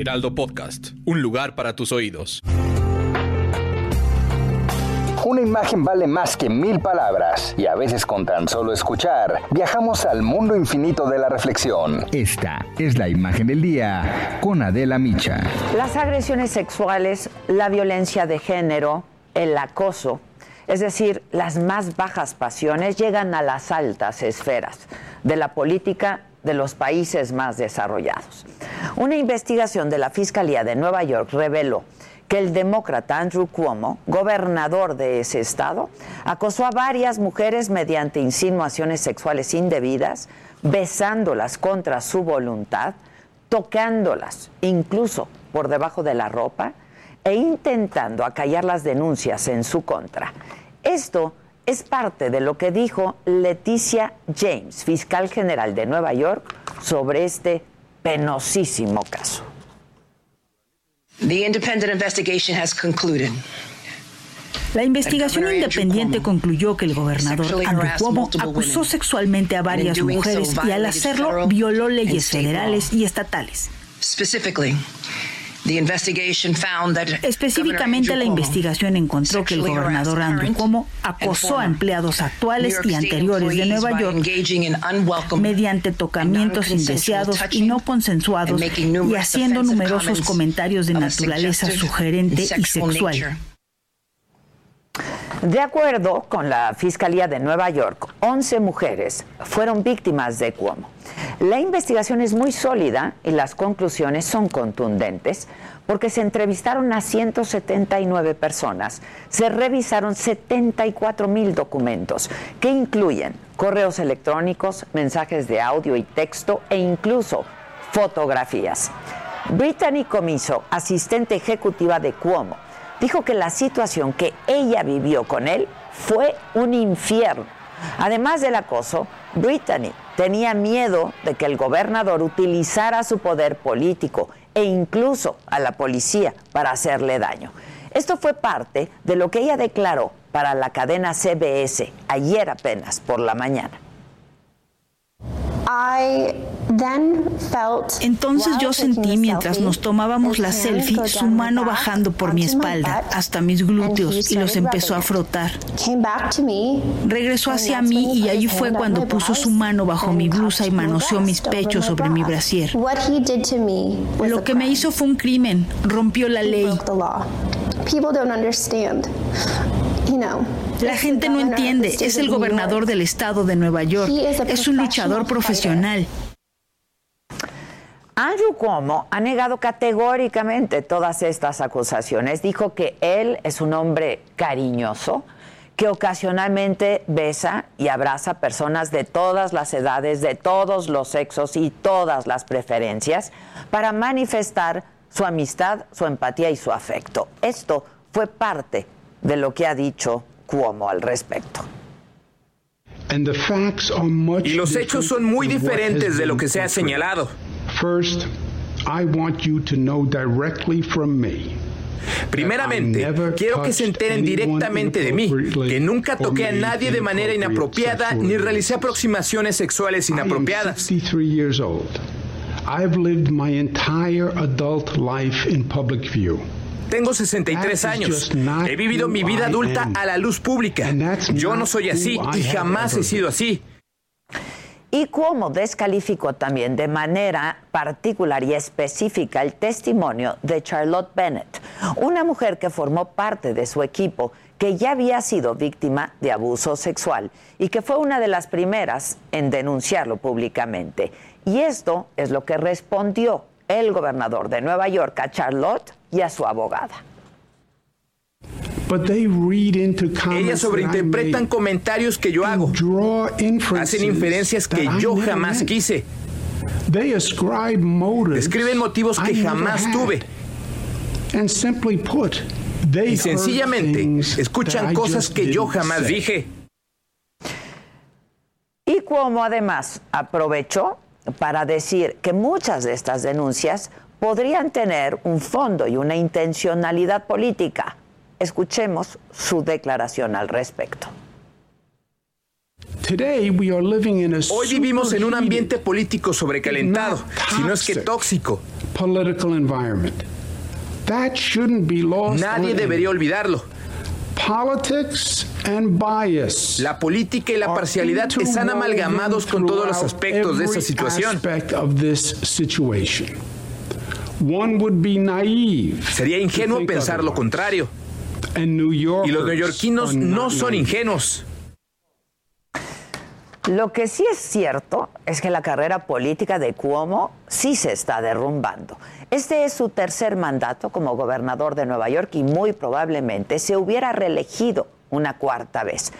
Heraldo Podcast. Un lugar para tus oídos. Una imagen vale más que mil palabras y a veces con tan solo escuchar viajamos al mundo infinito de la reflexión. Esta es la imagen del día con Adela Micha. Las agresiones sexuales, la violencia de género, el acoso, es decir, las más bajas pasiones llegan a las altas esferas de la política de los países más desarrollados. Una investigación de la Fiscalía de Nueva York reveló que el demócrata Andrew Cuomo, gobernador de ese estado, acosó a varias mujeres mediante insinuaciones sexuales indebidas, besándolas contra su voluntad, tocándolas incluso por debajo de la ropa e intentando acallar las denuncias en su contra. Esto es parte de lo que dijo Leticia James, fiscal general de Nueva York, sobre este penosísimo caso. The independent investigation has concluded. La investigación independiente concluyó que el gobernador Andrew Cuomo acusó sexualmente a varias mujeres y al hacerlo violó leyes federales y estatales. Specifically, the investigation found that Específicamente, la investigación encontró que el gobernador Andrew Cuomo acosó a empleados actuales y anteriores de Nueva York mediante tocamientos indeseados y no consensuados y haciendo numerosos comentarios de naturaleza sugerente y sexual. De acuerdo con la Fiscalía de Nueva York, 11 mujeres fueron víctimas de Cuomo. La investigación es muy sólida y las conclusiones son contundentes porque se entrevistaron a 179 personas, se revisaron 74 mil documentos que incluyen correos electrónicos, mensajes de audio y texto e incluso fotografías. Brittany Comiso, asistente ejecutiva de Cuomo, dijo que la situación que ella vivió con él fue un infierno. Además del acoso, Brittany tenía miedo de que el gobernador utilizara su poder político e incluso a la policía para hacerle daño. Esto fue parte de lo que ella declaró para la cadena CBS ayer apenas por la mañana. Entonces yo sentí mientras nos tomábamos la selfie su mano bajando por mi espalda hasta mis glúteos y los empezó a frotar. Regresó hacia mí y allí fue cuando puso su mano bajo mi blusa y manoseó mis pechos sobre mi brasier. Lo que me hizo fue un crimen, rompió la ley. La gente no entiende, es el gobernador del estado de Nueva York, es un luchador profesional. Andrew Cuomo ha negado categóricamente todas estas acusaciones. Dijo que él es un hombre cariñoso, que ocasionalmente besa y abraza personas de todas las edades, de todos los sexos y todas las preferencias para manifestar su amistad, su empatía y su afecto. Esto fue parte de lo que ha dicho Cuomo al respecto. Y los hechos son muy diferentes de lo que se ha señalado. Primeramente, quiero que se enteren directamente de mí, que nunca toqué a nadie de manera inapropiada ni realicé aproximaciones sexuales inapropiadas. Tengo 63 años. He vivido mi vida adulta a la luz pública. Yo no soy así y jamás he sido así. Y Cuomo descalificó también de manera particular y específica el testimonio de Charlotte Bennett, una mujer que formó parte de su equipo que ya había sido víctima de abuso sexual y que fue una de las primeras en denunciarlo públicamente. Y esto es lo que respondió el gobernador de Nueva York a Charlotte y a su abogada. Ellas sobreinterpretan comentarios que yo hago. Hacen inferencias que yo jamás quise. Describen motivos que jamás tuve. Y sencillamente escuchan cosas que yo jamás dije. Y como además aprovechó para decir que muchas de estas denuncias podrían tener un fondo y una intencionalidad política. Escuchemos su declaración al respecto. Hoy vivimos en un ambiente político sobrecalentado, si no es que tóxico. Nadie debería olvidarlo. La política y la parcialidad están amalgamados con todos los aspectos de esa situación. Sería ingenuo pensar lo contrario. Y los neoyorquinos no son ingenuos. Lo que sí es cierto es que la carrera política de Cuomo sí se está derrumbando. Este es su tercer mandato como gobernador de Nueva York y muy probablemente se hubiera reelegido una cuarta vez.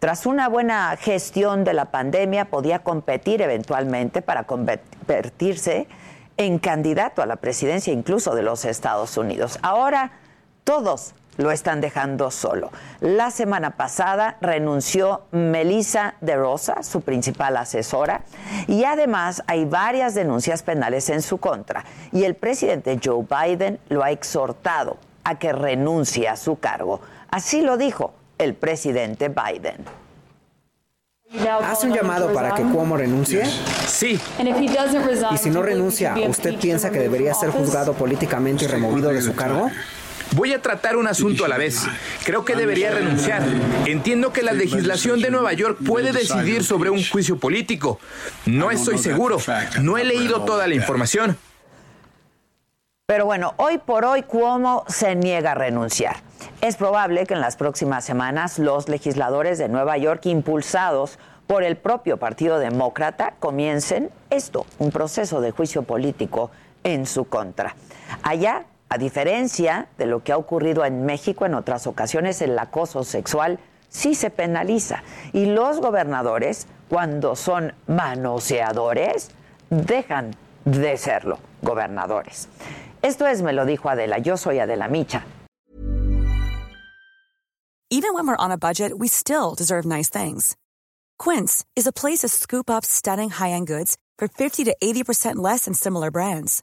Tras una buena gestión de la pandemia, podía competir eventualmente para convertirse en candidato a la presidencia incluso de los Estados Unidos. Ahora todos lo están dejando solo. La semana pasada renunció Melissa de Rosa, su principal asesora, y además hay varias denuncias penales en su contra. Y el presidente Joe Biden lo ha exhortado a que renuncie a su cargo. Así lo dijo el presidente Biden. ¿Hace un llamado para que Cuomo renuncie? Sí. ¿Y si no renuncia, usted piensa que debería ser juzgado políticamente y removido de su cargo? Voy a tratar un asunto a la vez. Creo que debería renunciar. Entiendo que la legislación de Nueva York puede decidir sobre un juicio político. No estoy seguro. No he leído toda la información. Pero bueno, hoy por hoy Cuomo se niega a renunciar. Es probable que en las próximas semanas los legisladores de Nueva York, impulsados por el propio Partido Demócrata, comiencen esto, un proceso de juicio político en su contra. Allá a diferencia de lo que ha ocurrido en México en otras ocasiones, el acoso sexual sí se penaliza. Y los gobernadores, cuando son manoseadores, dejan de serlo gobernadores. Esto es, me lo dijo Adela, yo soy Adela Micha. Even when we're on a budget, we still deserve nice things. Quince is a place to scoop up stunning high-end goods for 50 to 80% less than similar brands.